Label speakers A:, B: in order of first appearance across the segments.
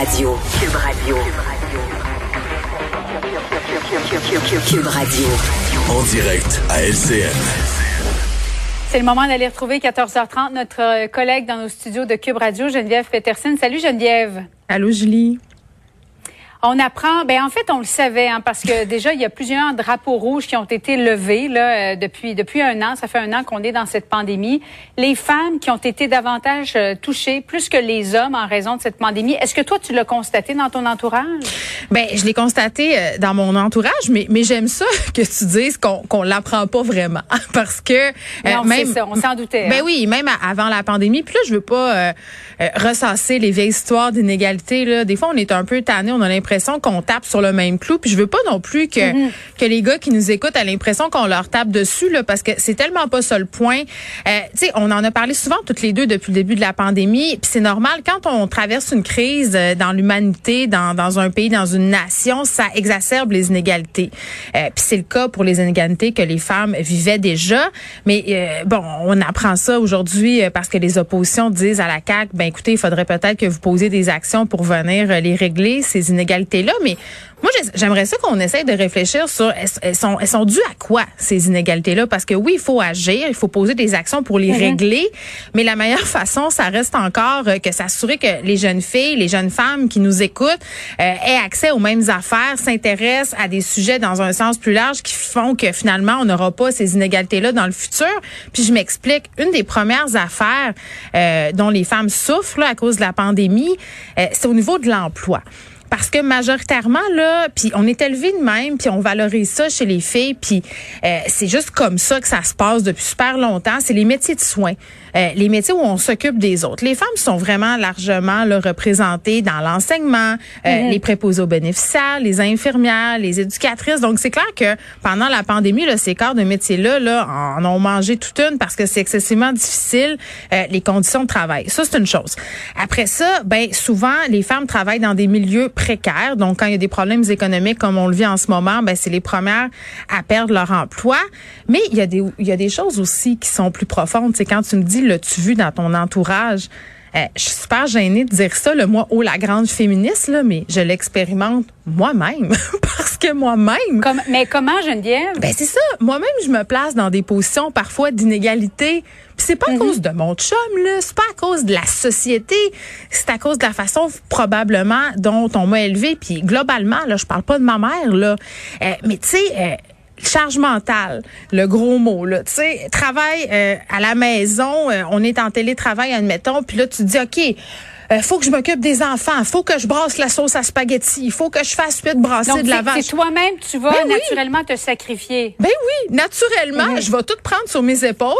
A: Radio. Cube Radio. Cube Radio.
B: En direct à LCN.
C: C'est le moment d'aller retrouver 14h30 notre euh, collègue dans nos studios de Cube Radio, Geneviève Peterson. Salut Geneviève.
D: Allô, Julie.
C: On apprend, ben en fait on le savait, hein, parce que déjà il y a plusieurs drapeaux rouges qui ont été levés là euh, depuis depuis un an. Ça fait un an qu'on est dans cette pandémie. Les femmes qui ont été davantage euh, touchées, plus que les hommes en raison de cette pandémie. Est-ce que toi tu l'as constaté dans ton entourage?
D: Ben, je l'ai constaté euh, dans mon entourage, mais mais j'aime ça que tu dises qu'on qu'on l'apprend pas vraiment, parce que
C: Non,
D: même
C: ça, on s'en doutait.
D: Ben
C: hein.
D: oui, même avant la pandémie. Puis là, je veux pas euh, euh, ressasser les vieilles histoires d'inégalité. Là, des fois, on est un peu tanné, on a l'impression qu'on tape sur le même clou. Puis je veux pas non plus que
C: Mm-hmm.
D: que les gars qui nous écoutent aient l'impression qu'on leur tape dessus, là, parce que c'est tellement pas ça le point. Euh, tu sais, on en a parlé souvent toutes les deux depuis le début de la pandémie. Puis c'est normal quand on traverse une crise euh, dans l'humanité, dans dans un pays, dans une nation, ça exacerbe les inégalités. Euh, puis c'est le cas pour les inégalités que les femmes vivaient déjà. Mais euh, bon, on apprend ça aujourd'hui parce que les oppositions disent à la CAQ, ben écoutez, il faudrait peut-être que vous posiez des actions pour venir les régler ces inégalités-là. Mais moi, j'ai- j'aimerais ça qu'on essaye de réfléchir sur elles, sont elles sont dues à quoi ces inégalités-là? Parce que oui, il faut agir, il faut poser des actions pour les régler, mais la meilleure façon, ça reste encore euh, que s'assurer que les jeunes filles, les jeunes femmes qui nous écoutent euh, aient accès aux mêmes affaires, s'intéressent à des sujets dans un sens plus large qui font que finalement on n'aura pas ces inégalités-là dans le futur. Puis je m'explique, une des premières affaires euh, dont les femmes souffrent là, à cause de la pandémie, euh, c'est au niveau de l'emploi. Parce que majoritairement là, puis on est élevé de même, puis on valorise ça chez les filles, puis euh, c'est juste comme ça que ça se passe depuis super longtemps. C'est les métiers de soins, euh, les métiers où on s'occupe des autres. Les femmes sont vraiment largement là, représentées dans l'enseignement, euh, les préposés aux bénéficiaires, les infirmières, les éducatrices. Donc c'est clair que pendant la pandémie, là, ces corps de métiers là, là, en ont mangé toute une parce que c'est excessivement difficile euh, les conditions de travail. Ça c'est une chose. Après ça, ben souvent les femmes travaillent dans des milieux Donc, quand il y a des problèmes économiques comme on le vit en ce moment, ben c'est les premières à perdre leur emploi. Mais il y a des il y a des choses aussi qui sont plus profondes. C'est quand tu me dis l'as-tu vu dans ton entourage? Euh, je suis super gênée de dire ça, le moi, oh, la grande féministe, là, mais je l'expérimente moi-même. parce que moi-même,
C: Comme- mais comment Geneviève?
D: Ben c'est ça. Moi-même, je me place dans des positions parfois d'inégalité. Puis c'est pas à cause de mon chum, là. C'est pas à cause de la société. C'est à cause de la façon probablement dont on m'a élevé. Puis globalement, là, je parle pas de ma mère, là. Euh, mais tu sais. euh, Charge mentale, le gros mot là, tu sais, travail euh, à la maison, euh, on est en télétravail admettons, puis là tu te dis OK, euh, faut que je m'occupe des enfants, faut que je brasse la sauce à spaghetti, il faut que je fasse huit brasser
C: Donc
D: de la vache.
C: c'est toi-même tu vas
D: Ben oui.
C: naturellement te sacrifier.
D: Ben oui, naturellement,
C: Mhm.
D: je vais tout prendre sur mes épaules.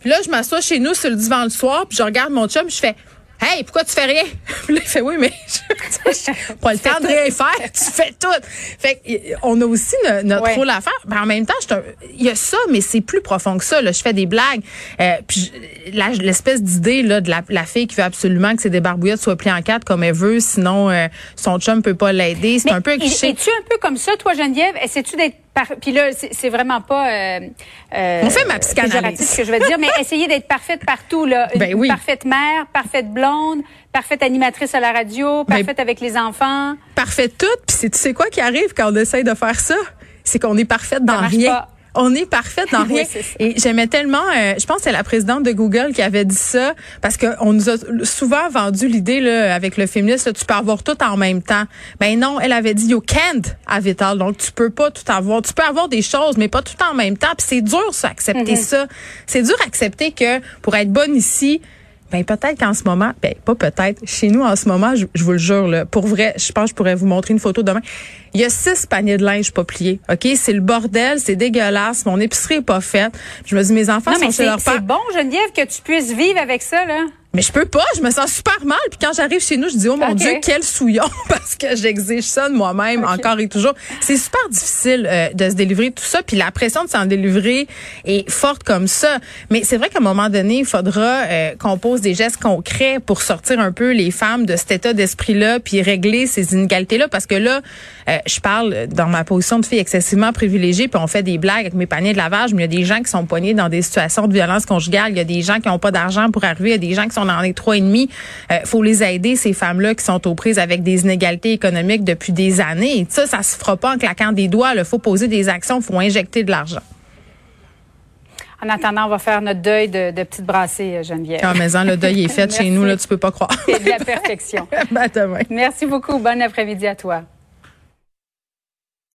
D: Puis là, je m'assois chez nous sur le divan le soir, puis je regarde mon chum, je fais Hey, pourquoi tu fais rien? Puis là, il fait oui, mais je, pas le temps de rien faire, tu fais tout. Fait que, on a aussi no- notre
C: Ouais.
D: rôle à faire. Ben, en même temps, il y a ça, mais c'est plus profond que ça. Là. Je fais des blagues. Euh, puis l'espèce d'idée là de la, la fille qui veut absolument que ses débarbouillettes soient pliées en quatre comme elle veut, sinon euh, son chum peut pas l'aider. C'est un peu cliché.
C: Es-tu un peu comme ça, toi, Geneviève? Essaies-tu d'être par... Puis là, c'est vraiment pas... Euh, euh,
D: On fait ma psychanalyse.
C: ce que je vais dire, mais essayer d'être parfaite partout. Là. Une
D: Ben oui.
C: parfaite mère, parfaite blonde, parfaite animatrice à la radio,
D: Ben-
C: parfaite avec les enfants.
D: parfait tout. Puis c'est- tu sais quoi qui arrive quand on essaye de faire ça? C'est qu'on est parfaite dans rien.
C: pas.
D: On est parfaite dans rien. Et j'aimais tellement, euh, je pense que c'est la présidente de Google qui avait dit ça, parce qu'on nous a souvent vendu l'idée là avec le féminisme, là, tu peux avoir tout en même temps. Ben non, elle avait dit you can't have it all, donc tu peux pas tout avoir. Tu peux avoir des choses, mais pas tout en même temps. Puis c'est dur ça, accepter ça. C'est dur accepter que pour être bonne ici, ben peut-être qu'en ce moment, ben pas peut-être, chez nous en ce moment, je, je vous le jure là, pour vrai, je pense que je pourrais vous montrer une photo demain. Il y a six paniers de linge pas pliés. OK, c'est le bordel, c'est dégueulasse, mon épicerie est pas faite. Je me dis mes enfants
C: Non,
D: sont
C: mais
D: chez leur père.
C: c'est bon, Geneviève, que tu puisses vivre avec ça, là.
D: Mais je peux pas, je me sens super mal. Puis quand j'arrive chez nous, je dis oh mon. Dieu, quel souillon parce que j'exige ça de moi-même encore et toujours. C'est super difficile euh, de se délivrer de tout ça. Puis la pression de s'en délivrer est forte comme ça. Mais c'est vrai qu'à un moment donné, il faudra euh, qu'on pose des gestes concrets pour sortir un peu les femmes de cet état d'esprit-là, puis régler ces inégalités-là. Parce que là, euh, je parle dans ma position de fille excessivement privilégiée, puis on fait des blagues avec mes paniers de lavage, mais il y a des gens qui sont poignés dans des situations de violence conjugale. Il y a des gens qui n'ont pas d'argent pour arriver. Il y a des gens qui sont dans les trois et demi. Euh, faut les aider, ces femmes-là qui sont aux prises avec des inégalités économiques depuis des années. Et ça, ça se fera pas en claquant des doigts. Il faut poser des actions, il faut injecter de l'argent.
C: En attendant, on va faire notre deuil de, de petite brassée, euh, Geneviève.
D: Ah, mais en, le deuil est fait chez nous, là, tu peux pas croire.
C: C'est de la perfection.
D: Ben, demain.
C: Merci beaucoup. Bon après-midi à toi.